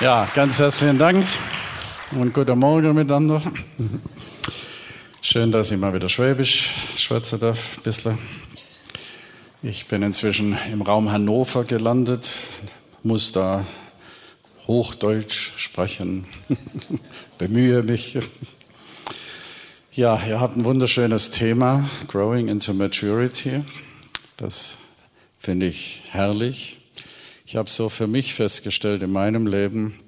Ja, ganz herzlichen Dank und guten Morgen miteinander. Schön, dass ich mal wieder Schwäbisch schwätzen darf, ein bisschen. Ich bin inzwischen im Raum Hannover gelandet, muss da Hochdeutsch sprechen, bemühe mich. Ja, ihr habt ein wunderschönes Thema, Growing into Maturity. Das finde ich herrlich. Ich habe so für mich festgestellt in meinem Leben,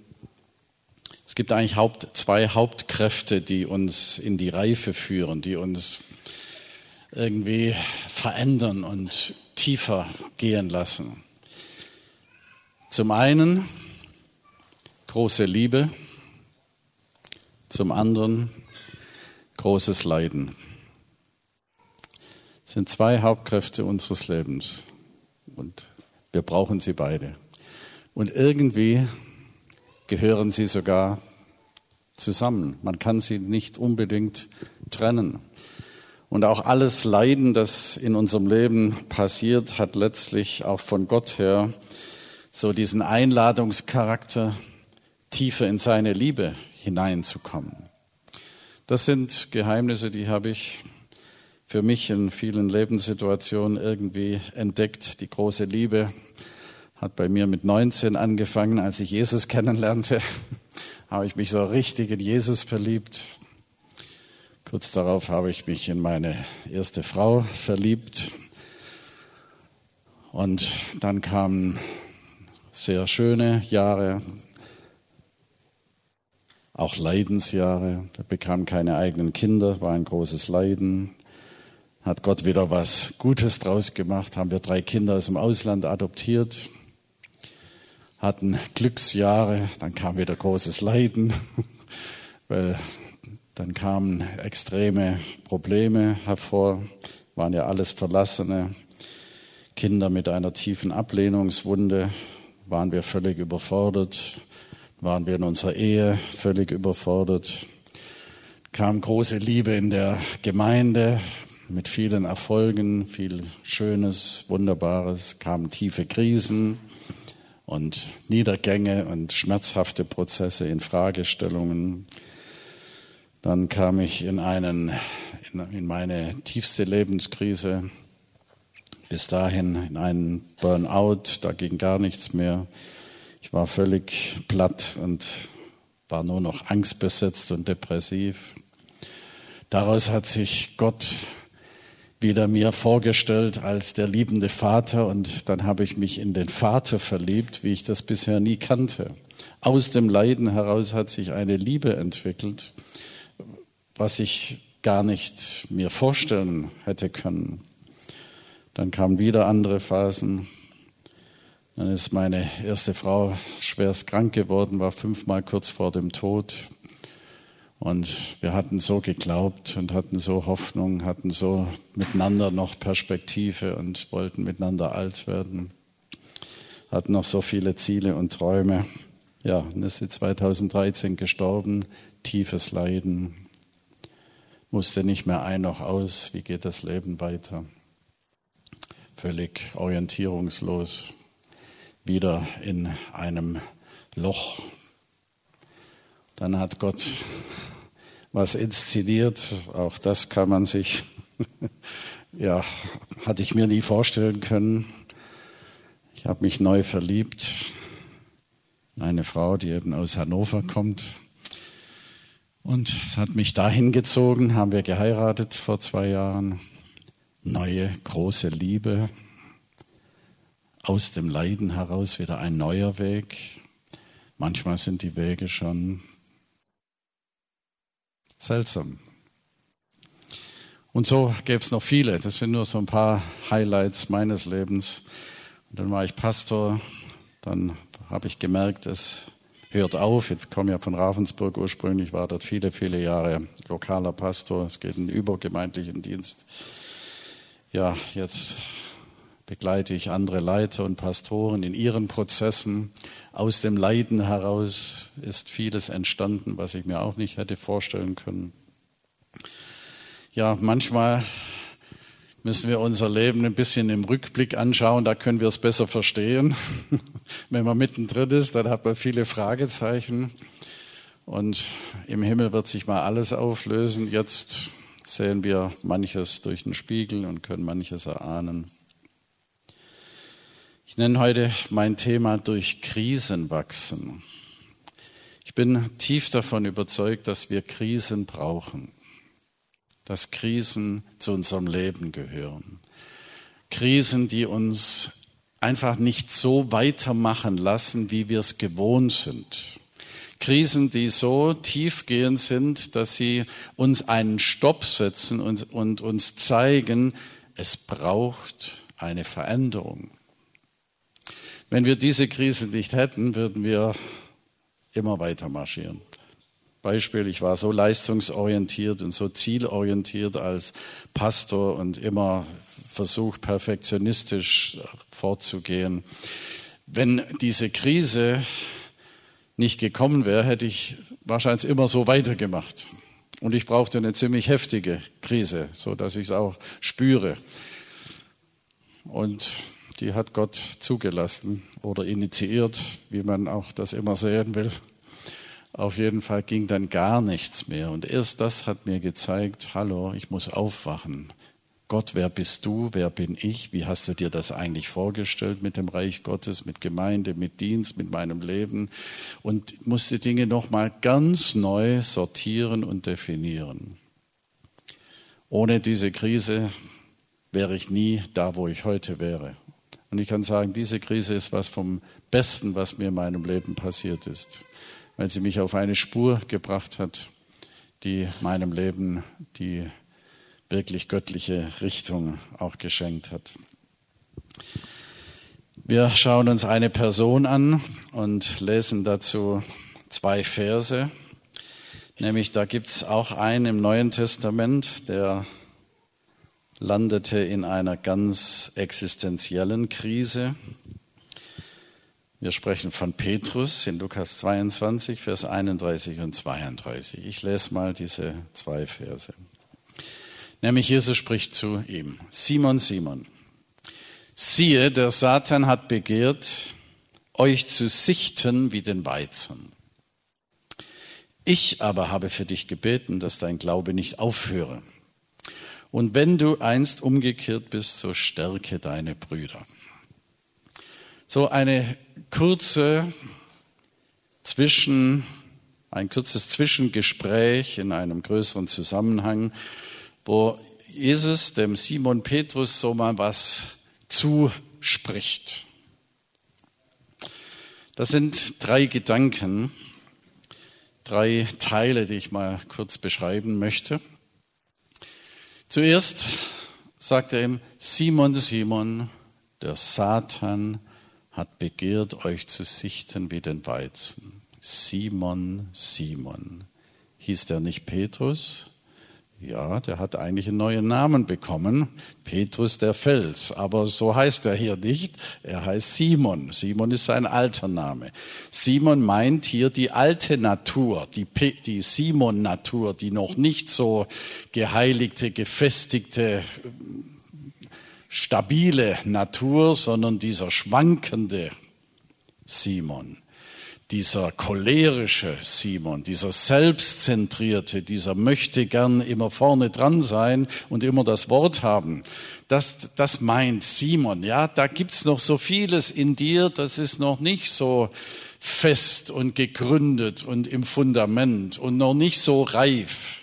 es gibt eigentlich Haupt, zwei Hauptkräfte, die uns in die Reife führen, die uns irgendwie verändern und tiefer gehen lassen. Zum einen große Liebe, zum anderen großes Leiden. Das sind zwei Hauptkräfte unseres Lebens und wir brauchen sie beide. Und irgendwie gehören sie sogar zusammen. Man kann sie nicht unbedingt trennen. Und auch alles Leiden, das in unserem Leben passiert, hat letztlich auch von Gott her so diesen Einladungscharakter, tiefer in seine Liebe hineinzukommen. Das sind Geheimnisse, die habe ich für mich in vielen Lebenssituationen irgendwie entdeckt. Die große Liebe hat bei mir mit 19 angefangen, als ich Jesus kennenlernte. habe ich mich so richtig in Jesus verliebt. Kurz darauf habe ich mich in meine erste Frau verliebt. Und dann kamen sehr schöne Jahre, auch Leidensjahre. Wir bekamen keine eigenen Kinder, war ein großes Leiden hat Gott wieder was Gutes draus gemacht, haben wir drei Kinder aus dem Ausland adoptiert, hatten Glücksjahre, dann kam wieder großes Leiden, weil dann kamen extreme Probleme hervor, waren ja alles Verlassene, Kinder mit einer tiefen Ablehnungswunde, waren wir völlig überfordert, waren wir in unserer Ehe völlig überfordert, kam große Liebe in der Gemeinde, mit vielen Erfolgen, viel Schönes, Wunderbares, kamen tiefe Krisen und Niedergänge und schmerzhafte Prozesse in Fragestellungen. Dann kam ich in einen, in meine tiefste Lebenskrise, bis dahin in einen Burnout, da ging gar nichts mehr. Ich war völlig platt und war nur noch angstbesetzt und depressiv. Daraus hat sich Gott wieder mir vorgestellt als der liebende Vater und dann habe ich mich in den Vater verliebt, wie ich das bisher nie kannte. Aus dem Leiden heraus hat sich eine Liebe entwickelt, was ich gar nicht mir vorstellen hätte können. Dann kamen wieder andere Phasen. Dann ist meine erste Frau schwerst krank geworden, war fünfmal kurz vor dem Tod. Und wir hatten so geglaubt und hatten so Hoffnung, hatten so miteinander noch Perspektive und wollten miteinander alt werden. Hatten noch so viele Ziele und Träume. Ja, und ist sie 2013 gestorben. Tiefes Leiden. Musste nicht mehr ein noch aus. Wie geht das Leben weiter? Völlig orientierungslos. Wieder in einem Loch. Dann hat Gott was inszeniert. Auch das kann man sich, ja, hatte ich mir nie vorstellen können. Ich habe mich neu verliebt. Eine Frau, die eben aus Hannover kommt. Und es hat mich dahin gezogen, haben wir geheiratet vor zwei Jahren. Neue, große Liebe. Aus dem Leiden heraus wieder ein neuer Weg. Manchmal sind die Wege schon Seltsam. Und so gäbe es noch viele. Das sind nur so ein paar Highlights meines Lebens. Und dann war ich Pastor. Dann habe ich gemerkt, es hört auf. Ich komme ja von Ravensburg ursprünglich, war dort viele, viele Jahre lokaler Pastor. Es geht in den übergemeindlichen Dienst. Ja, jetzt begleite ich andere Leiter und Pastoren in ihren Prozessen. Aus dem Leiden heraus ist vieles entstanden, was ich mir auch nicht hätte vorstellen können. Ja, manchmal müssen wir unser Leben ein bisschen im Rückblick anschauen, da können wir es besser verstehen. Wenn man mittendrin ist, dann hat man viele Fragezeichen und im Himmel wird sich mal alles auflösen. Jetzt sehen wir manches durch den Spiegel und können manches erahnen. Ich nenne heute mein Thema durch Krisen wachsen. Ich bin tief davon überzeugt, dass wir Krisen brauchen dass Krisen zu unserem Leben gehören. Krisen, die uns einfach nicht so weitermachen lassen, wie wir es gewohnt sind. Krisen, die so tiefgehend sind, dass sie uns einen Stopp setzen und, und uns zeigen, es braucht eine Veränderung. Wenn wir diese Krise nicht hätten, würden wir immer weiter marschieren. Beispiel, ich war so leistungsorientiert und so zielorientiert als Pastor und immer versucht, perfektionistisch vorzugehen. Wenn diese Krise nicht gekommen wäre, hätte ich wahrscheinlich immer so weitergemacht. Und ich brauchte eine ziemlich heftige Krise, so dass ich es auch spüre. Und die hat Gott zugelassen oder initiiert, wie man auch das immer sehen will. Auf jeden Fall ging dann gar nichts mehr. Und erst das hat mir gezeigt, hallo, ich muss aufwachen. Gott, wer bist du? Wer bin ich? Wie hast du dir das eigentlich vorgestellt mit dem Reich Gottes, mit Gemeinde, mit Dienst, mit meinem Leben? Und musste Dinge nochmal ganz neu sortieren und definieren. Ohne diese Krise wäre ich nie da, wo ich heute wäre. Und ich kann sagen, diese Krise ist was vom Besten, was mir in meinem Leben passiert ist weil sie mich auf eine Spur gebracht hat, die meinem Leben die wirklich göttliche Richtung auch geschenkt hat. Wir schauen uns eine Person an und lesen dazu zwei Verse. Nämlich da gibt es auch einen im Neuen Testament, der landete in einer ganz existenziellen Krise. Wir sprechen von Petrus in Lukas 22, Vers 31 und 32. Ich lese mal diese zwei Verse. Nämlich Jesus spricht zu ihm, Simon, Simon, siehe, der Satan hat begehrt, euch zu sichten wie den Weizen. Ich aber habe für dich gebeten, dass dein Glaube nicht aufhöre. Und wenn du einst umgekehrt bist, so stärke deine Brüder. So eine kurze Zwischen, ein kurzes Zwischengespräch in einem größeren Zusammenhang, wo Jesus dem Simon Petrus so mal was zuspricht. Das sind drei Gedanken, drei Teile, die ich mal kurz beschreiben möchte. Zuerst sagt er ihm, Simon, Simon, der Satan hat begehrt, euch zu sichten wie den Weizen. Simon, Simon. Hieß der nicht Petrus? Ja, der hat eigentlich einen neuen Namen bekommen. Petrus der Fels. Aber so heißt er hier nicht. Er heißt Simon. Simon ist sein alter Name. Simon meint hier die alte Natur, die, die Simon-Natur, die noch nicht so geheiligte, gefestigte stabile Natur, sondern dieser schwankende Simon, dieser cholerische Simon, dieser selbstzentrierte, dieser möchte gern immer vorne dran sein und immer das Wort haben. Das, das meint Simon, ja, da gibt's noch so vieles in dir, das ist noch nicht so fest und gegründet und im Fundament und noch nicht so reif.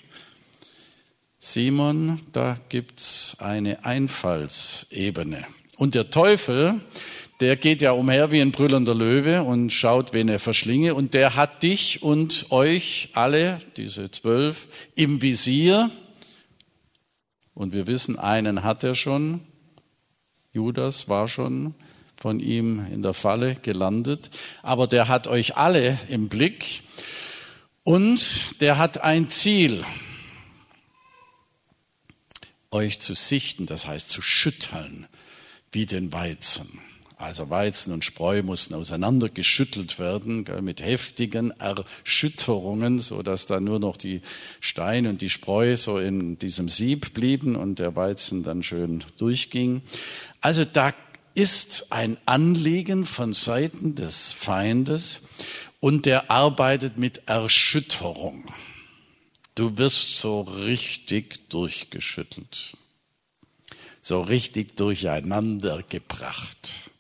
Simon, da gibt's eine Einfallsebene. Und der Teufel, der geht ja umher wie ein brüllender Löwe und schaut, wen er verschlinge. Und der hat dich und euch alle, diese zwölf, im Visier. Und wir wissen, einen hat er schon. Judas war schon von ihm in der Falle gelandet. Aber der hat euch alle im Blick. Und der hat ein Ziel euch zu sichten, das heißt zu schütteln wie den Weizen. Also Weizen und Spreu mussten auseinandergeschüttelt werden mit heftigen Erschütterungen, so dass da nur noch die Steine und die Spreu so in diesem Sieb blieben und der Weizen dann schön durchging. Also da ist ein Anliegen von Seiten des Feindes und der arbeitet mit Erschütterung. Du wirst so richtig durchgeschüttelt, so richtig durcheinander gebracht.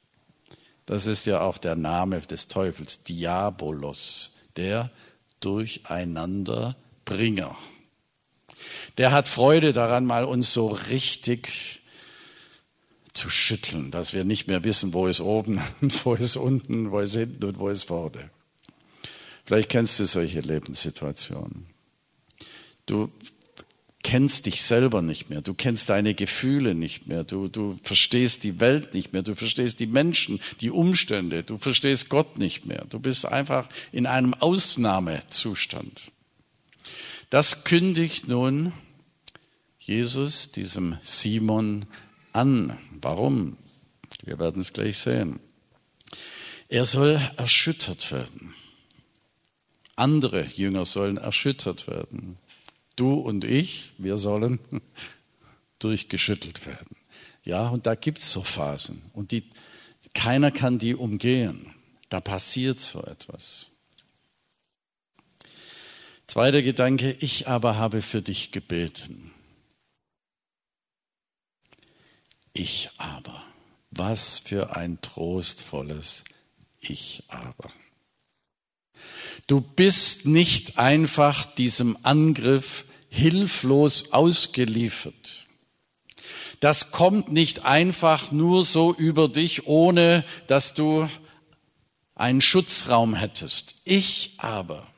Das ist ja auch der Name des Teufels, Diabolos, der Durcheinanderbringer. Der hat Freude daran, mal uns so richtig zu schütteln, dass wir nicht mehr wissen, wo ist oben wo ist unten, wo ist hinten und wo ist vorne. Vielleicht kennst du solche Lebenssituationen. Du kennst dich selber nicht mehr, du kennst deine Gefühle nicht mehr, du, du verstehst die Welt nicht mehr, du verstehst die Menschen, die Umstände, du verstehst Gott nicht mehr. Du bist einfach in einem Ausnahmezustand. Das kündigt nun Jesus diesem Simon an. Warum? Wir werden es gleich sehen. Er soll erschüttert werden. Andere Jünger sollen erschüttert werden. Du und ich, wir sollen durchgeschüttelt werden. Ja, und da gibt es so Phasen. Und die, keiner kann die umgehen. Da passiert so etwas. Zweiter Gedanke, ich aber habe für dich gebeten. Ich aber. Was für ein trostvolles Ich aber. Du bist nicht einfach diesem Angriff hilflos ausgeliefert. Das kommt nicht einfach nur so über dich, ohne dass du einen Schutzraum hättest. Ich aber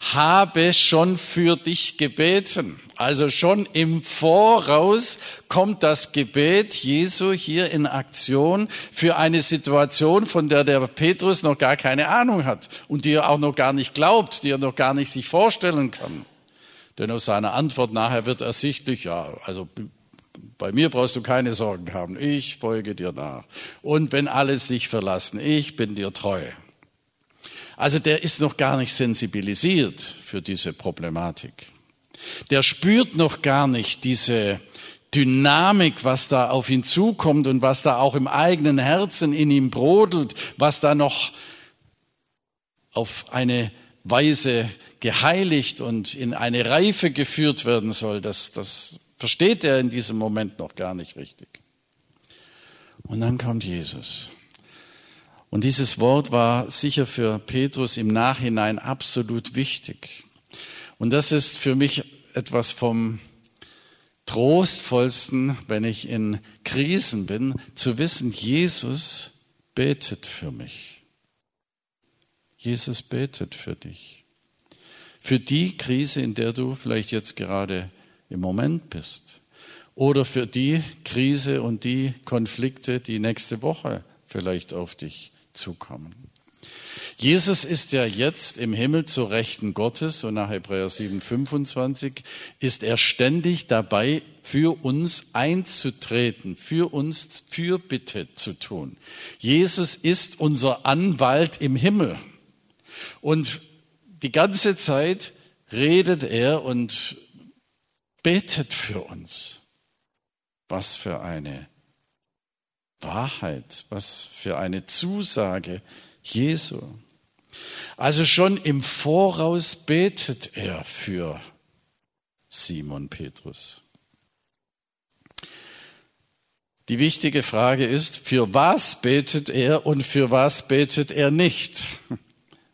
habe schon für dich gebeten. Also schon im Voraus kommt das Gebet Jesu hier in Aktion für eine Situation, von der der Petrus noch gar keine Ahnung hat und die er auch noch gar nicht glaubt, die er noch gar nicht sich vorstellen kann. Denn aus seiner Antwort nachher wird ersichtlich, ja, also bei mir brauchst du keine Sorgen haben. Ich folge dir nach. Und wenn alle sich verlassen, ich bin dir treu. Also der ist noch gar nicht sensibilisiert für diese Problematik. Der spürt noch gar nicht diese Dynamik, was da auf ihn zukommt und was da auch im eigenen Herzen in ihm brodelt, was da noch auf eine Weise geheiligt und in eine Reife geführt werden soll. Das, das versteht er in diesem Moment noch gar nicht richtig. Und dann kommt Jesus. Und dieses Wort war sicher für Petrus im Nachhinein absolut wichtig. Und das ist für mich etwas vom trostvollsten, wenn ich in Krisen bin, zu wissen, Jesus betet für mich. Jesus betet für dich. Für die Krise, in der du vielleicht jetzt gerade im Moment bist. Oder für die Krise und die Konflikte, die nächste Woche vielleicht auf dich zukommen. Jesus ist ja jetzt im Himmel zur Rechten Gottes und nach Hebräer 7, 25 ist er ständig dabei, für uns einzutreten, für uns Fürbitte zu tun. Jesus ist unser Anwalt im Himmel. Und die ganze Zeit redet er und betet für uns. Was für eine Wahrheit, was für eine Zusage Jesu. Also schon im Voraus betet er für Simon Petrus. Die wichtige Frage ist, für was betet er und für was betet er nicht?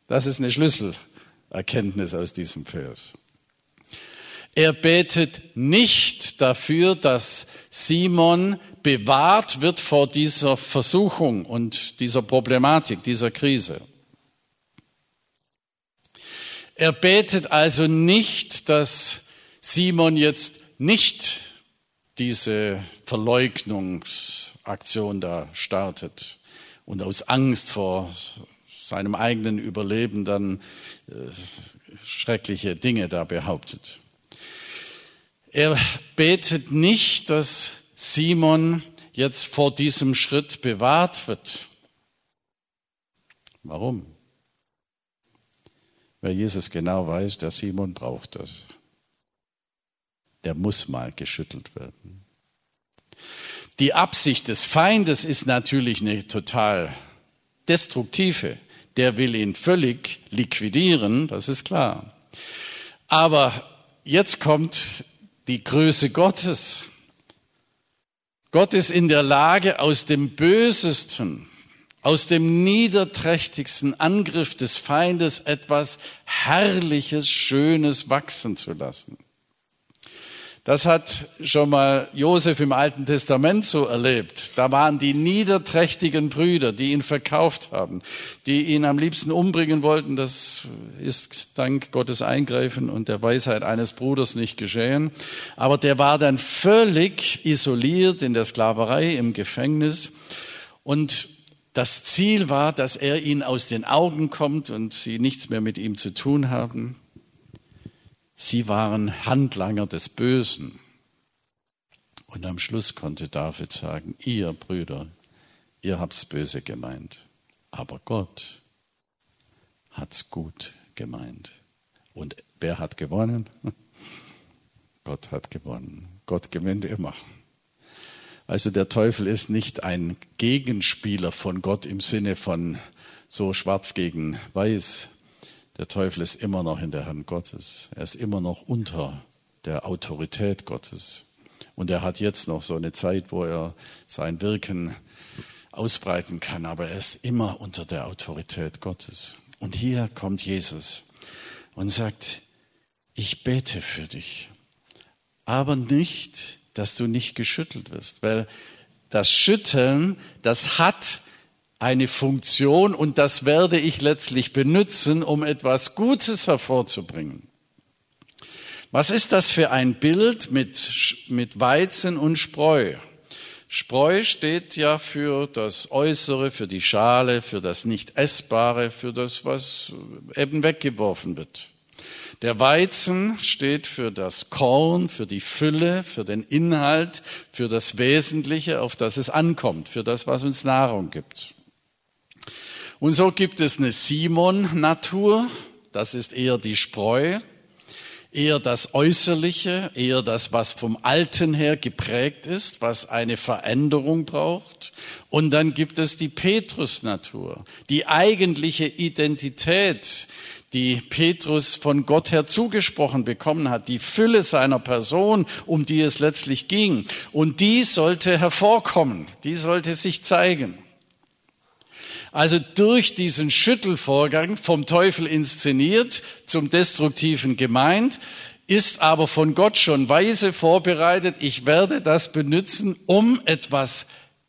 Das ist eine Schlüsselerkenntnis aus diesem Vers. Er betet nicht dafür, dass Simon bewahrt wird vor dieser Versuchung und dieser Problematik, dieser Krise. Er betet also nicht, dass Simon jetzt nicht diese Verleugnungsaktion da startet und aus Angst vor seinem eigenen Überleben dann äh, schreckliche Dinge da behauptet. Er betet nicht, dass Simon jetzt vor diesem Schritt bewahrt wird. Warum? Weil Jesus genau weiß, der Simon braucht das. Der muss mal geschüttelt werden. Die Absicht des Feindes ist natürlich eine total destruktive. Der will ihn völlig liquidieren, das ist klar. Aber jetzt kommt die Größe Gottes. Gott ist in der Lage, aus dem Bösesten, aus dem niederträchtigsten Angriff des Feindes etwas Herrliches, Schönes wachsen zu lassen. Das hat schon mal Josef im Alten Testament so erlebt. Da waren die niederträchtigen Brüder, die ihn verkauft haben, die ihn am liebsten umbringen wollten. Das ist dank Gottes Eingreifen und der Weisheit eines Bruders nicht geschehen. Aber der war dann völlig isoliert in der Sklaverei, im Gefängnis. Und das Ziel war, dass er ihnen aus den Augen kommt und sie nichts mehr mit ihm zu tun haben. Sie waren Handlanger des Bösen. Und am Schluss konnte David sagen, ihr Brüder, ihr habt's böse gemeint, aber Gott hat's gut gemeint. Und wer hat gewonnen? Gott hat gewonnen. Gott gewinnt immer. Also der Teufel ist nicht ein Gegenspieler von Gott im Sinne von so schwarz gegen weiß, der Teufel ist immer noch in der Hand Gottes. Er ist immer noch unter der Autorität Gottes. Und er hat jetzt noch so eine Zeit, wo er sein Wirken ausbreiten kann, aber er ist immer unter der Autorität Gottes. Und hier kommt Jesus und sagt, ich bete für dich, aber nicht, dass du nicht geschüttelt wirst, weil das Schütteln, das hat eine Funktion und das werde ich letztlich benutzen, um etwas Gutes hervorzubringen. Was ist das für ein Bild mit, mit Weizen und Spreu? Spreu steht ja für das Äußere, für die Schale, für das Nicht-Essbare, für das, was eben weggeworfen wird. Der Weizen steht für das Korn, für die Fülle, für den Inhalt, für das Wesentliche, auf das es ankommt, für das, was uns Nahrung gibt. Und so gibt es eine Simon-Natur, das ist eher die Spreu, eher das Äußerliche, eher das, was vom Alten her geprägt ist, was eine Veränderung braucht. Und dann gibt es die Petrus-Natur, die eigentliche Identität, die Petrus von Gott her zugesprochen bekommen hat, die Fülle seiner Person, um die es letztlich ging. Und die sollte hervorkommen, die sollte sich zeigen. Also durch diesen Schüttelvorgang vom Teufel inszeniert, zum Destruktiven gemeint, ist aber von Gott schon weise vorbereitet. Ich werde das benutzen, um etwas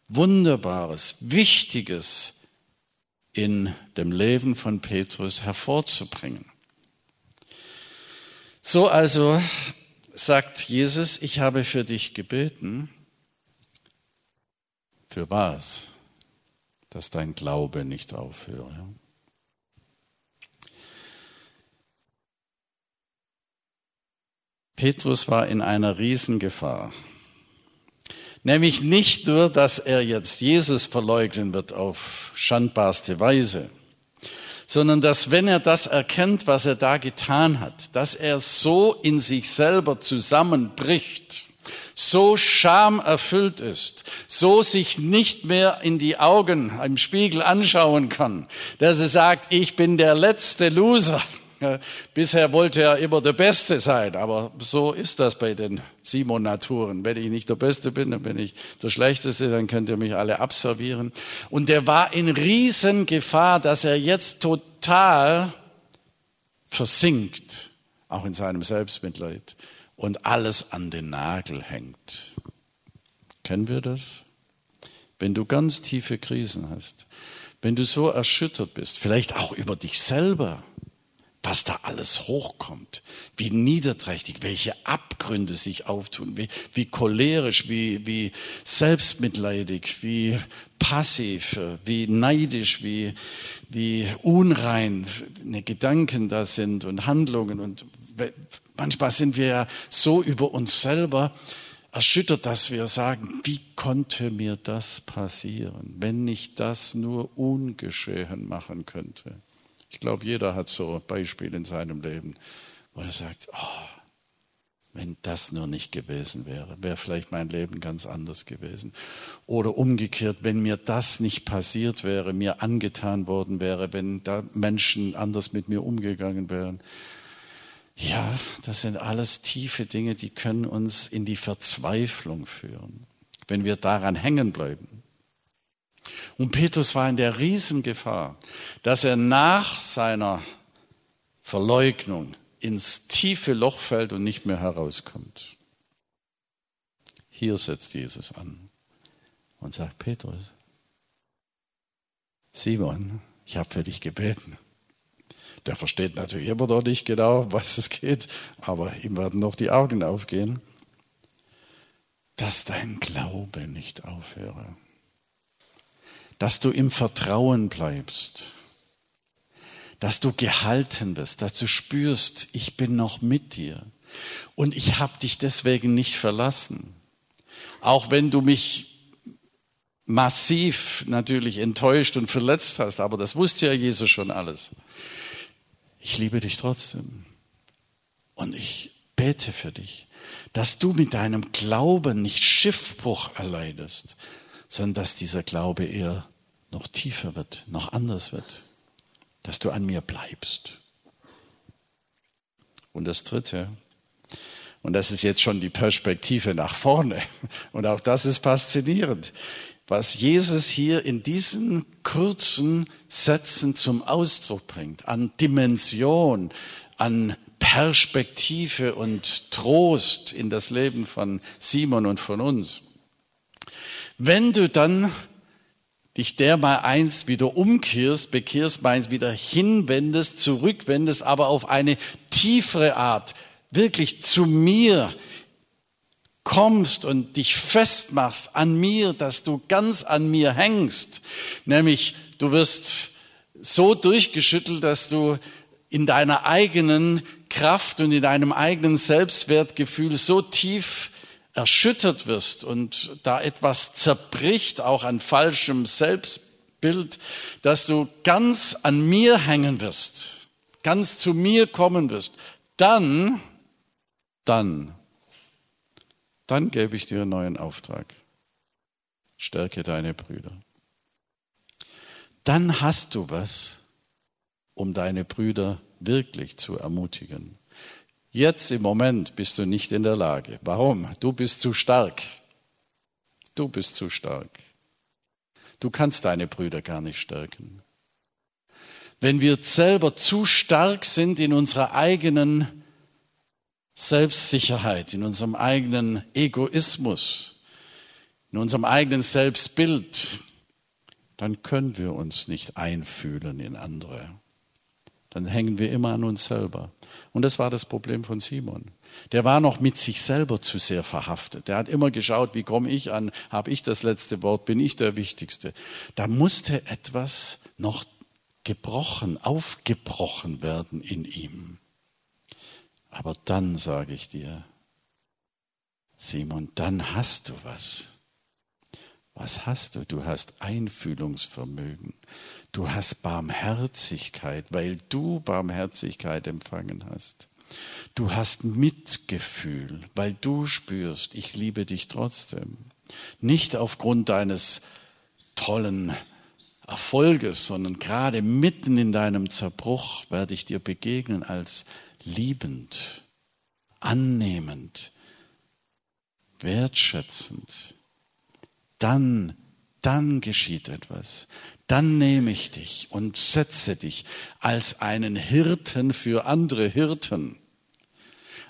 Wunderbares, Wichtiges in dem Leben von Petrus hervorzubringen. So also sagt Jesus, ich habe für dich gebeten. Für was? Dass dein Glaube nicht aufhöre. Petrus war in einer Riesengefahr. Nämlich nicht nur, dass er jetzt Jesus verleugnen wird auf schandbarste Weise, sondern dass wenn er das erkennt, was er da getan hat, dass er so in sich selber zusammenbricht, so schamerfüllt ist, so sich nicht mehr in die Augen im Spiegel anschauen kann, dass er sagt, ich bin der letzte Loser. Bisher wollte er immer der Beste sein, aber so ist das bei den Simon-Naturen. Wenn ich nicht der Beste bin, dann bin ich der Schlechteste, dann könnt ihr mich alle abservieren. Und er war in Riesengefahr, dass er jetzt total versinkt, auch in seinem Selbstmitleid und alles an den Nagel hängt. Kennen wir das? Wenn du ganz tiefe Krisen hast, wenn du so erschüttert bist, vielleicht auch über dich selber, was da alles hochkommt, wie niederträchtig, welche Abgründe sich auftun, wie, wie cholerisch, wie, wie selbstmitleidig, wie passiv, wie neidisch, wie, wie unrein Gedanken da sind und Handlungen und manchmal sind wir ja so über uns selber erschüttert, dass wir sagen, wie konnte mir das passieren, wenn ich das nur ungeschehen machen könnte. Ich glaube, jeder hat so Beispiele in seinem Leben, wo er sagt, oh, wenn das nur nicht gewesen wäre, wäre vielleicht mein Leben ganz anders gewesen. Oder umgekehrt, wenn mir das nicht passiert wäre, mir angetan worden wäre, wenn da Menschen anders mit mir umgegangen wären, ja, das sind alles tiefe Dinge, die können uns in die Verzweiflung führen, wenn wir daran hängen bleiben. Und Petrus war in der Riesengefahr, dass er nach seiner Verleugnung ins tiefe Loch fällt und nicht mehr herauskommt. Hier setzt Jesus an und sagt, Petrus, Simon, ich habe für dich gebeten. Der versteht natürlich immer noch nicht genau, was es geht, aber ihm werden noch die Augen aufgehen, dass dein Glaube nicht aufhöre, dass du im Vertrauen bleibst, dass du gehalten wirst, dass du spürst, ich bin noch mit dir. Und ich habe dich deswegen nicht verlassen. Auch wenn du mich massiv natürlich enttäuscht und verletzt hast, aber das wusste ja Jesus schon alles ich liebe dich trotzdem. Und ich bete für dich, dass du mit deinem Glauben nicht Schiffbruch erleidest, sondern dass dieser Glaube eher noch tiefer wird, noch anders wird, dass du an mir bleibst. Und das Dritte, und das ist jetzt schon die Perspektive nach vorne, und auch das ist faszinierend was Jesus hier in diesen kurzen Sätzen zum Ausdruck bringt, an Dimension, an Perspektive und Trost in das Leben von Simon und von uns. Wenn du dann dich der mal einst wieder umkehrst, bekehrst, meinst wieder hinwendest, zurückwendest, aber auf eine tiefere Art, wirklich zu mir kommst und dich festmachst an mir, dass du ganz an mir hängst, nämlich du wirst so durchgeschüttelt, dass du in deiner eigenen Kraft und in deinem eigenen Selbstwertgefühl so tief erschüttert wirst und da etwas zerbricht, auch an falschem Selbstbild, dass du ganz an mir hängen wirst, ganz zu mir kommen wirst, dann, dann dann gebe ich dir einen neuen Auftrag. Stärke deine Brüder. Dann hast du was, um deine Brüder wirklich zu ermutigen. Jetzt im Moment bist du nicht in der Lage. Warum? Du bist zu stark. Du bist zu stark. Du kannst deine Brüder gar nicht stärken. Wenn wir selber zu stark sind in unserer eigenen Selbstsicherheit, in unserem eigenen Egoismus, in unserem eigenen Selbstbild, dann können wir uns nicht einfühlen in andere. Dann hängen wir immer an uns selber. Und das war das Problem von Simon. Der war noch mit sich selber zu sehr verhaftet. Der hat immer geschaut, wie komme ich an, habe ich das letzte Wort, bin ich der Wichtigste. Da musste etwas noch gebrochen, aufgebrochen werden in ihm. Aber dann sage ich dir, Simon, dann hast du was. Was hast du? Du hast Einfühlungsvermögen. Du hast Barmherzigkeit, weil du Barmherzigkeit empfangen hast. Du hast Mitgefühl, weil du spürst, ich liebe dich trotzdem. Nicht aufgrund deines tollen Erfolges, sondern gerade mitten in deinem Zerbruch werde ich dir begegnen als liebend, annehmend, wertschätzend, dann, dann geschieht etwas. Dann nehme ich dich und setze dich als einen Hirten für andere Hirten,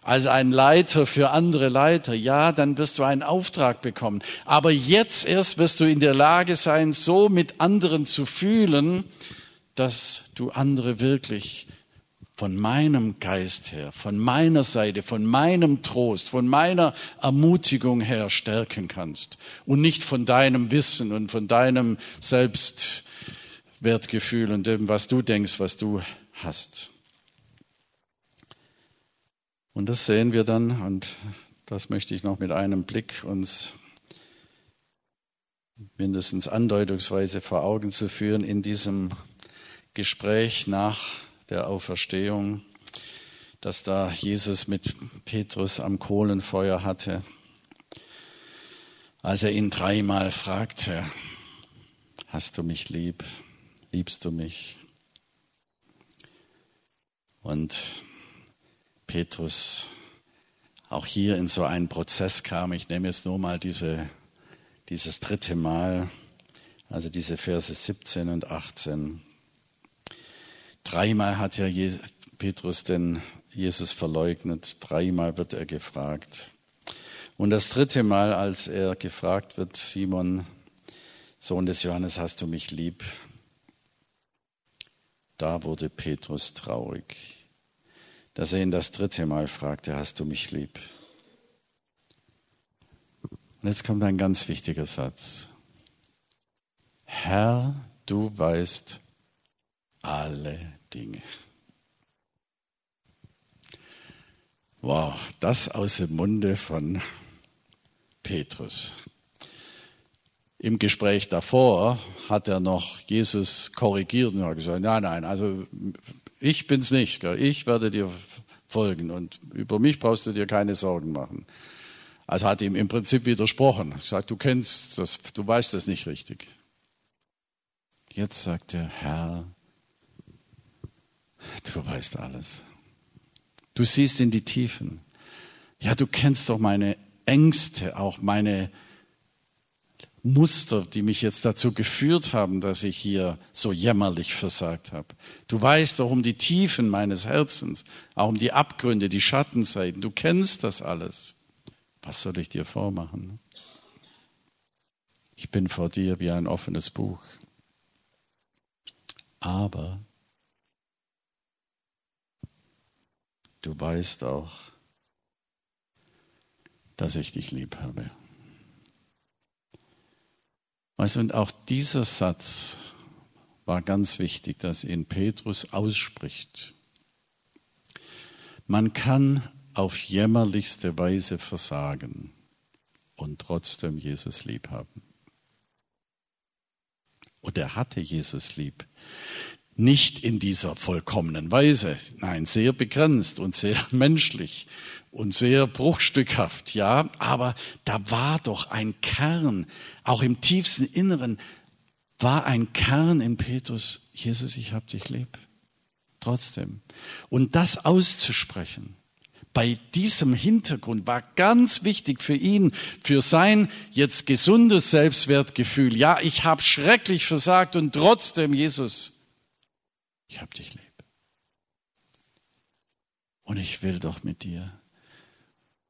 als ein Leiter für andere Leiter. Ja, dann wirst du einen Auftrag bekommen. Aber jetzt erst wirst du in der Lage sein, so mit anderen zu fühlen, dass du andere wirklich von meinem Geist her, von meiner Seite, von meinem Trost, von meiner Ermutigung her stärken kannst und nicht von deinem Wissen und von deinem Selbstwertgefühl und dem, was du denkst, was du hast. Und das sehen wir dann und das möchte ich noch mit einem Blick uns mindestens andeutungsweise vor Augen zu führen in diesem Gespräch nach der Auferstehung, dass da Jesus mit Petrus am Kohlenfeuer hatte, als er ihn dreimal fragte, hast du mich lieb, liebst du mich? Und Petrus auch hier in so einen Prozess kam. Ich nehme jetzt nur mal diese, dieses dritte Mal, also diese Verse 17 und 18. Dreimal hat ja Petrus den Jesus verleugnet, dreimal wird er gefragt. Und das dritte Mal, als er gefragt wird, Simon, Sohn des Johannes, hast du mich lieb? Da wurde Petrus traurig dass er ihn das dritte Mal fragte, hast du mich lieb? Und jetzt kommt ein ganz wichtiger Satz. Herr, du weißt alle Dinge. Wow, das aus dem Munde von Petrus. Im Gespräch davor hat er noch Jesus korrigiert und hat gesagt, nein, nein, also ich bin's nicht. Ich werde dir folgen und über mich brauchst du dir keine Sorgen machen. Also hat ihm im Prinzip widersprochen. Er sagt, du kennst das, du weißt das nicht richtig. Jetzt sagt der Herr, du weißt alles. Du siehst in die Tiefen. Ja, du kennst doch meine Ängste, auch meine Muster, die mich jetzt dazu geführt haben, dass ich hier so jämmerlich versagt habe. Du weißt doch um die Tiefen meines Herzens, auch um die Abgründe, die Schattenseiten. Du kennst das alles. Was soll ich dir vormachen? Ich bin vor dir wie ein offenes Buch. Aber du weißt auch, dass ich dich lieb habe. Weißt, und auch dieser Satz war ganz wichtig, dass ihn Petrus ausspricht. Man kann auf jämmerlichste Weise versagen und trotzdem Jesus lieb haben. Und er hatte Jesus lieb. Nicht in dieser vollkommenen Weise, nein, sehr begrenzt und sehr menschlich und sehr bruchstückhaft, ja, aber da war doch ein Kern, auch im tiefsten Inneren war ein Kern in Petrus, Jesus, ich hab dich lieb. Trotzdem. Und das auszusprechen, bei diesem Hintergrund war ganz wichtig für ihn, für sein jetzt gesundes Selbstwertgefühl. Ja, ich habe schrecklich versagt und trotzdem, Jesus, ich hab dich lieb. Und ich will doch mit dir.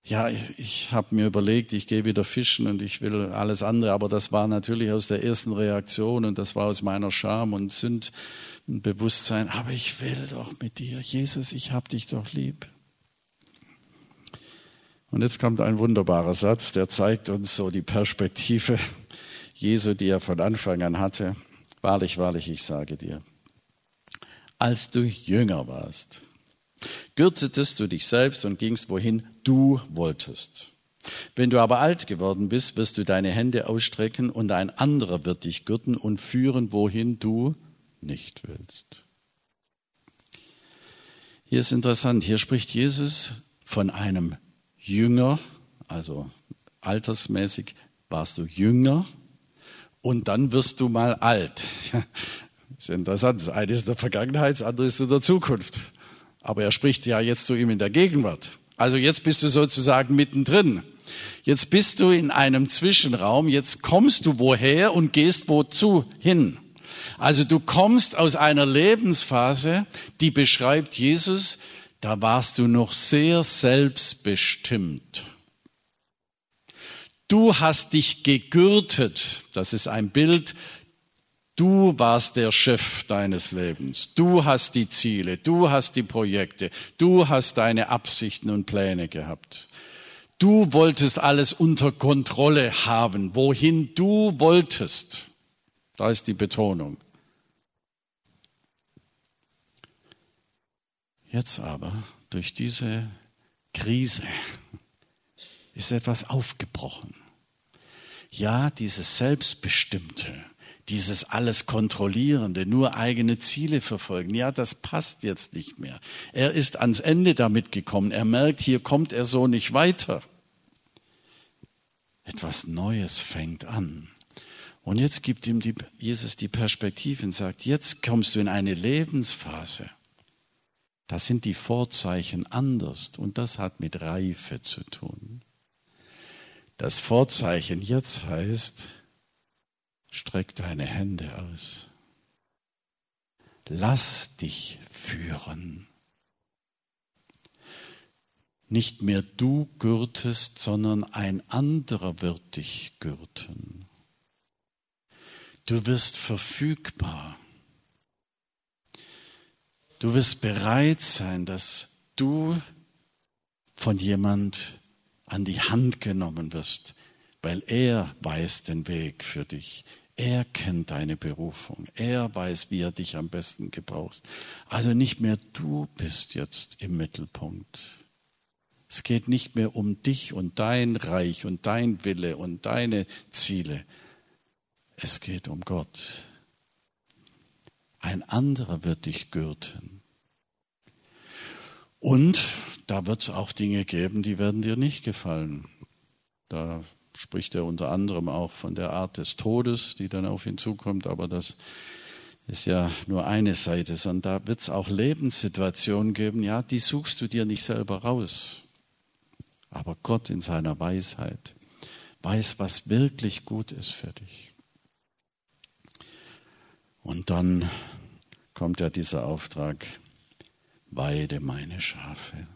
Ja, ich habe mir überlegt, ich gehe wieder fischen und ich will alles andere, aber das war natürlich aus der ersten Reaktion und das war aus meiner Scham und Sündbewusstsein. Aber ich will doch mit dir, Jesus, ich hab dich doch lieb. Und jetzt kommt ein wunderbarer Satz, der zeigt uns so die Perspektive Jesu, die er von Anfang an hatte. Wahrlich, wahrlich, ich sage dir, als du jünger warst, gürtetest du dich selbst und gingst, wohin du wolltest. Wenn du aber alt geworden bist, wirst du deine Hände ausstrecken und ein anderer wird dich gürten und führen, wohin du nicht willst. Hier ist interessant, hier spricht Jesus von einem Jünger, also altersmäßig warst du Jünger und dann wirst du mal alt. Ist interessant. Das eine ist in der Vergangenheit, das andere ist in der Zukunft. Aber er spricht ja jetzt zu ihm in der Gegenwart. Also jetzt bist du sozusagen mittendrin. Jetzt bist du in einem Zwischenraum. Jetzt kommst du woher und gehst wozu hin. Also du kommst aus einer Lebensphase, die beschreibt Jesus, da warst du noch sehr selbstbestimmt. Du hast dich gegürtet. Das ist ein Bild Du warst der Chef deines Lebens. Du hast die Ziele, du hast die Projekte, du hast deine Absichten und Pläne gehabt. Du wolltest alles unter Kontrolle haben, wohin du wolltest. Da ist die Betonung. Jetzt aber durch diese Krise ist etwas aufgebrochen. Ja, dieses Selbstbestimmte, dieses alles Kontrollierende, nur eigene Ziele verfolgen, ja, das passt jetzt nicht mehr. Er ist ans Ende damit gekommen. Er merkt, hier kommt er so nicht weiter. Etwas Neues fängt an. Und jetzt gibt ihm die, Jesus die Perspektive und sagt, jetzt kommst du in eine Lebensphase. Da sind die Vorzeichen anders und das hat mit Reife zu tun. Das Vorzeichen jetzt heißt, streck deine Hände aus. Lass dich führen. Nicht mehr du gürtest, sondern ein anderer wird dich gürten. Du wirst verfügbar. Du wirst bereit sein, dass du von jemand an die Hand genommen wirst, weil er weiß den Weg für dich. Er kennt deine Berufung. Er weiß, wie er dich am besten gebraucht. Also nicht mehr du bist jetzt im Mittelpunkt. Es geht nicht mehr um dich und dein Reich und dein Wille und deine Ziele. Es geht um Gott. Ein anderer wird dich gürten. Und da wird es auch Dinge geben, die werden dir nicht gefallen. Da spricht er unter anderem auch von der Art des Todes, die dann auf ihn zukommt, aber das ist ja nur eine Seite, sondern da wird es auch Lebenssituationen geben, ja, die suchst du dir nicht selber raus. Aber Gott in seiner Weisheit weiß, was wirklich gut ist für dich. Und dann kommt ja dieser Auftrag, weide meine Schafe,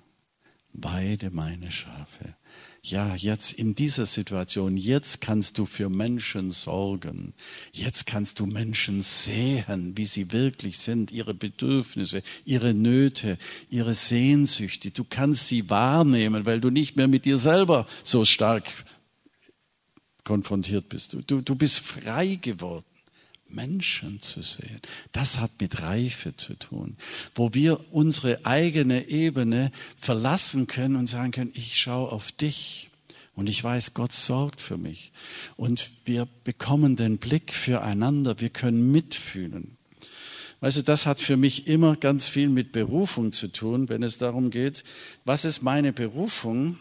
weide meine Schafe. Ja, jetzt in dieser Situation, jetzt kannst du für Menschen sorgen. Jetzt kannst du Menschen sehen, wie sie wirklich sind, ihre Bedürfnisse, ihre Nöte, ihre Sehnsüchte. Du kannst sie wahrnehmen, weil du nicht mehr mit dir selber so stark konfrontiert bist. Du, du, bist frei geworden. Menschen zu sehen. Das hat mit Reife zu tun, wo wir unsere eigene Ebene verlassen können und sagen können, ich schaue auf dich und ich weiß, Gott sorgt für mich. Und wir bekommen den Blick füreinander, wir können mitfühlen. Du, das hat für mich immer ganz viel mit Berufung zu tun, wenn es darum geht, was ist meine Berufung?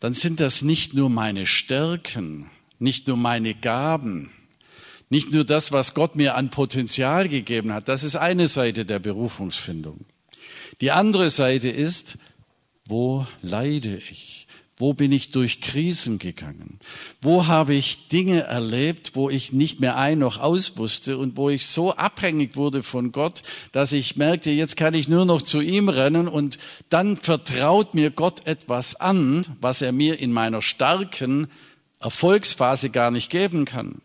Dann sind das nicht nur meine Stärken, nicht nur meine Gaben, nicht nur das, was Gott mir an Potenzial gegeben hat, das ist eine Seite der Berufungsfindung. Die andere Seite ist, wo leide ich? Wo bin ich durch Krisen gegangen? Wo habe ich Dinge erlebt, wo ich nicht mehr ein noch aus wusste und wo ich so abhängig wurde von Gott, dass ich merkte, jetzt kann ich nur noch zu ihm rennen und dann vertraut mir Gott etwas an, was er mir in meiner starken Erfolgsphase gar nicht geben kann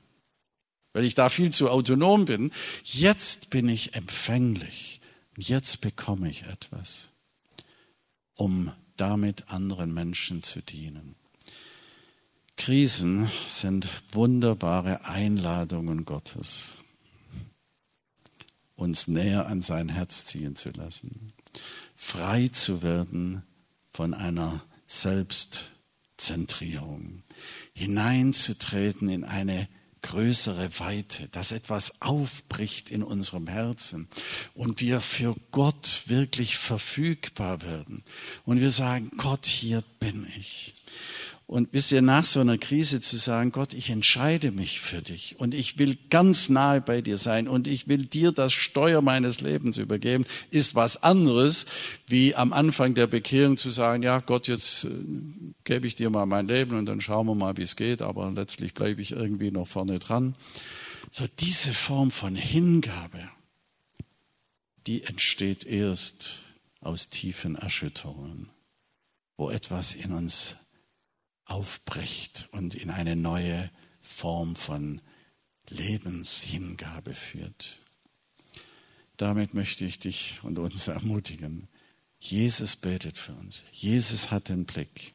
weil ich da viel zu autonom bin. Jetzt bin ich empfänglich. Jetzt bekomme ich etwas, um damit anderen Menschen zu dienen. Krisen sind wunderbare Einladungen Gottes, uns näher an sein Herz ziehen zu lassen, frei zu werden von einer Selbstzentrierung, hineinzutreten in eine größere Weite, dass etwas aufbricht in unserem Herzen und wir für Gott wirklich verfügbar werden und wir sagen, Gott, hier bin ich. Und wisst ihr, nach so einer Krise zu sagen, Gott, ich entscheide mich für dich und ich will ganz nahe bei dir sein und ich will dir das Steuer meines Lebens übergeben, ist was anderes, wie am Anfang der Bekehrung zu sagen, ja Gott, jetzt äh, gebe ich dir mal mein Leben und dann schauen wir mal, wie es geht, aber letztlich bleibe ich irgendwie noch vorne dran. So diese Form von Hingabe, die entsteht erst aus tiefen Erschütterungen, wo etwas in uns aufbricht und in eine neue Form von Lebenshingabe führt. Damit möchte ich dich und uns ermutigen. Jesus betet für uns. Jesus hat den Blick.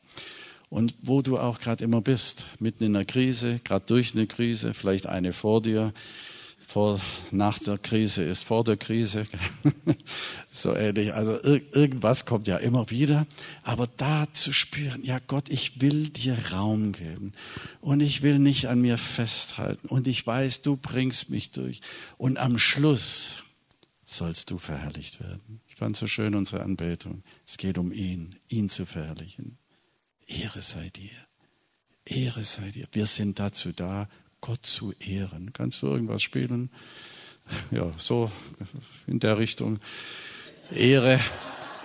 Und wo du auch gerade immer bist, mitten in einer Krise, gerade durch eine Krise, vielleicht eine vor dir, vor, nach der Krise ist vor der Krise. so ähnlich. Also ir irgendwas kommt ja immer wieder. Aber da zu spüren, ja Gott, ich will dir Raum geben. Und ich will nicht an mir festhalten. Und ich weiß, du bringst mich durch. Und am Schluss sollst du verherrlicht werden. Ich fand so schön unsere Anbetung. Es geht um ihn, ihn zu verherrlichen. Ehre sei dir. Ehre sei dir. Wir sind dazu da, Gott zu ehren. Kannst du irgendwas spielen? Ja, so in der Richtung. Ehre,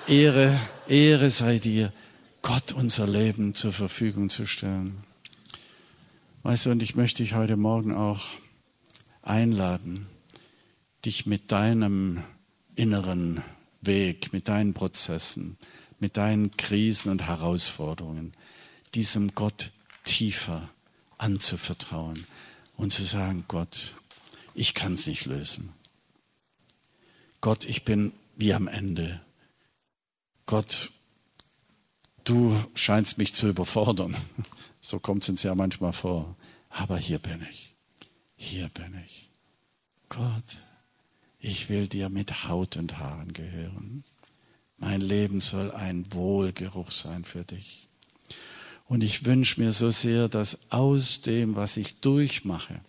Ehre, Ehre sei dir, Gott unser Leben zur Verfügung zu stellen. Weißt du, und ich möchte dich heute Morgen auch einladen, dich mit deinem inneren Weg, mit deinen Prozessen, mit deinen Krisen und Herausforderungen, diesem Gott tiefer anzuvertrauen und zu sagen, Gott, ich kann es nicht lösen. Gott, ich bin wie am Ende. Gott, du scheinst mich zu überfordern. So kommt es uns ja manchmal vor. Aber hier bin ich. Hier bin ich. Gott, ich will dir mit Haut und Haaren gehören. Mein Leben soll ein Wohlgeruch sein für dich. Und ich wünsche mir so sehr, dass aus dem, was ich durchmache,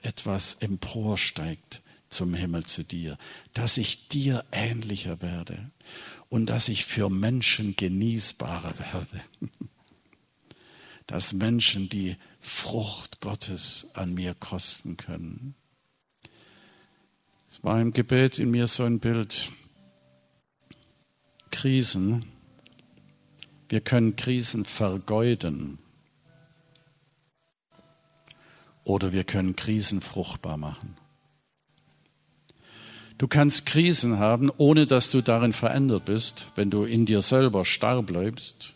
etwas emporsteigt zum Himmel zu dir, dass ich dir ähnlicher werde und dass ich für Menschen genießbarer werde. Dass Menschen die Frucht Gottes an mir kosten können. Es war im Gebet in mir so ein Bild. Krisen wir können Krisen vergeuden oder wir können Krisen fruchtbar machen. Du kannst Krisen haben, ohne dass du darin verändert bist, wenn du in dir selber starr bleibst,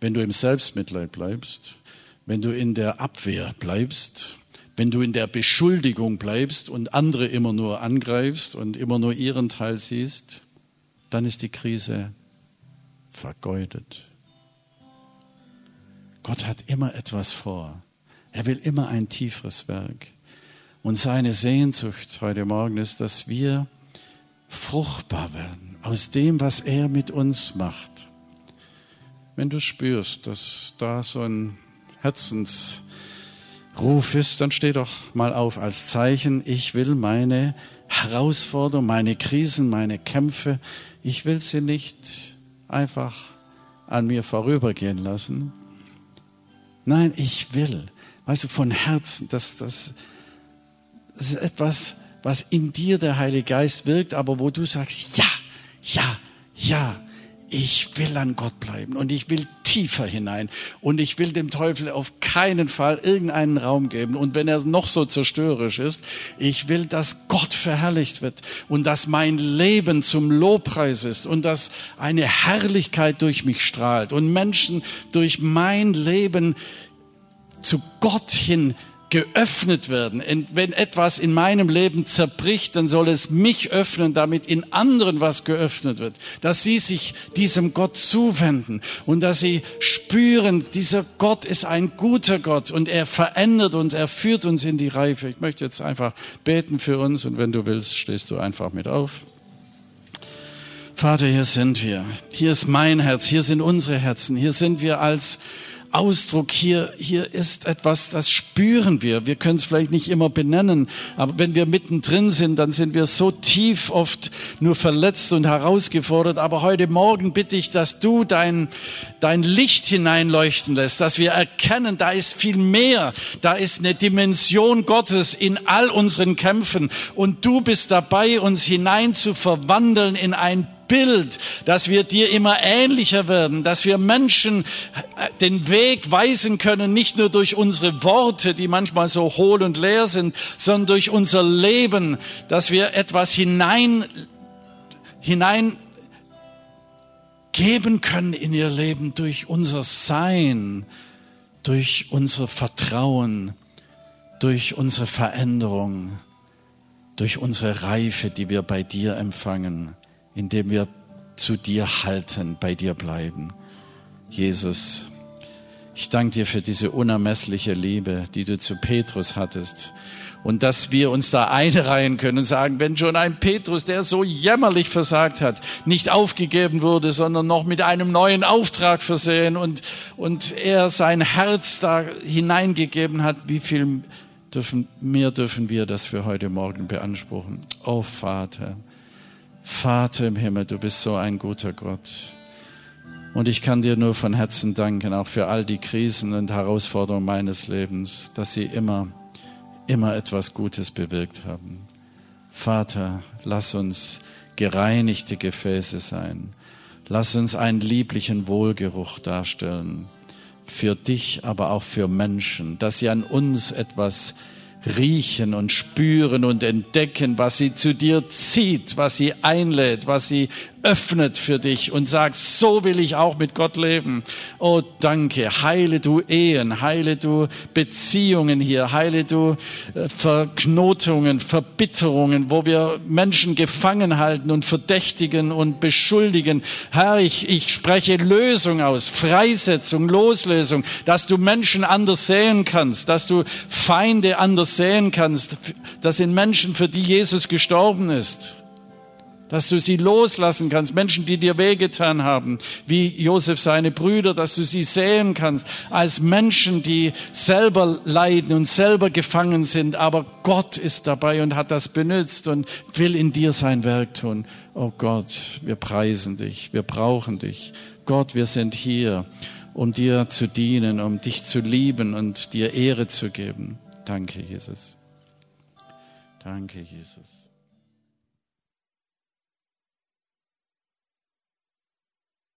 wenn du im Selbstmitleid bleibst, wenn du in der Abwehr bleibst, wenn du in der Beschuldigung bleibst und andere immer nur angreifst und immer nur ihren Teil siehst, dann ist die Krise vergeudet. Gott hat immer etwas vor. Er will immer ein tieferes Werk. Und seine Sehnsucht heute Morgen ist, dass wir fruchtbar werden aus dem, was er mit uns macht. Wenn du spürst, dass da so ein Herzensruf ist, dann steh doch mal auf als Zeichen, ich will meine Herausforderungen, meine Krisen, meine Kämpfe, ich will sie nicht einfach an mir vorübergehen lassen, Nein, ich will. Weißt du, von Herzen, das, das, das ist etwas, was in dir der Heilige Geist wirkt, aber wo du sagst, ja, ja, ja, ich will an Gott bleiben und ich will tiefer hinein und ich will dem Teufel auf keinen Fall irgendeinen Raum geben. Und wenn er noch so zerstörerisch ist, ich will, dass Gott verherrlicht wird und dass mein Leben zum Lobpreis ist und dass eine Herrlichkeit durch mich strahlt und Menschen durch mein Leben zu Gott hin geöffnet werden. Wenn etwas in meinem Leben zerbricht, dann soll es mich öffnen, damit in anderen was geöffnet wird. Dass sie sich diesem Gott zuwenden und dass sie spüren, dieser Gott ist ein guter Gott und er verändert uns, er führt uns in die Reife. Ich möchte jetzt einfach beten für uns und wenn du willst, stehst du einfach mit auf. Vater, hier sind wir. Hier ist mein Herz, hier sind unsere Herzen, hier sind wir als Ausdruck, hier, hier ist etwas, das spüren wir. Wir können es vielleicht nicht immer benennen, aber wenn wir mittendrin sind, dann sind wir so tief oft nur verletzt und herausgefordert. Aber heute Morgen bitte ich, dass du dein, dein Licht hineinleuchten lässt, dass wir erkennen, da ist viel mehr. Da ist eine Dimension Gottes in all unseren Kämpfen. Und du bist dabei, uns hinein zu verwandeln in ein Bild, dass wir dir immer ähnlicher werden, dass wir Menschen äh, den Weg weisen können, nicht nur durch unsere Worte, die manchmal so hohl und leer sind, sondern durch unser Leben, dass wir etwas hinein, hinein geben können in ihr Leben durch unser Sein, durch unser Vertrauen, durch unsere Veränderung, durch unsere Reife, die wir bei dir empfangen indem wir zu dir halten, bei dir bleiben. Jesus, ich danke dir für diese unermessliche Liebe, die du zu Petrus hattest Und dass wir uns da einreihen können und sagen, wenn schon ein Petrus, der so jämmerlich versagt hat, nicht aufgegeben wurde, sondern noch mit einem neuen Auftrag versehen und, und er sein Herz da hineingegeben hat, wie viel dürfen, mehr dürfen wir das für heute Morgen beanspruchen? Oh Vater, Vater im Himmel, du bist so ein guter Gott. Und ich kann dir nur von Herzen danken, auch für all die Krisen und Herausforderungen meines Lebens, dass sie immer, immer etwas Gutes bewirkt haben. Vater, lass uns gereinigte Gefäße sein. Lass uns einen lieblichen Wohlgeruch darstellen. Für dich, aber auch für Menschen, dass sie an uns etwas riechen und spüren und entdecken, was sie zu dir zieht, was sie einlädt, was sie öffnet für dich und sagt, so will ich auch mit Gott leben. Oh, danke. Heile du Ehen, heile du Beziehungen hier, heile du äh, Verknotungen, Verbitterungen, wo wir Menschen gefangen halten und verdächtigen und beschuldigen. Herr, ich, ich spreche Lösung aus, Freisetzung, Loslösung, dass du Menschen anders sehen kannst, dass du Feinde anders sehen kannst. Das sind Menschen, für die Jesus gestorben ist dass du sie loslassen kannst, Menschen, die dir wehgetan haben, wie Josef seine Brüder, dass du sie sehen kannst als Menschen, die selber leiden und selber gefangen sind, aber Gott ist dabei und hat das benutzt und will in dir sein Werk tun. Oh Gott, wir preisen dich, wir brauchen dich. Gott, wir sind hier, um dir zu dienen, um dich zu lieben und dir Ehre zu geben. Danke, Jesus. Danke, Jesus.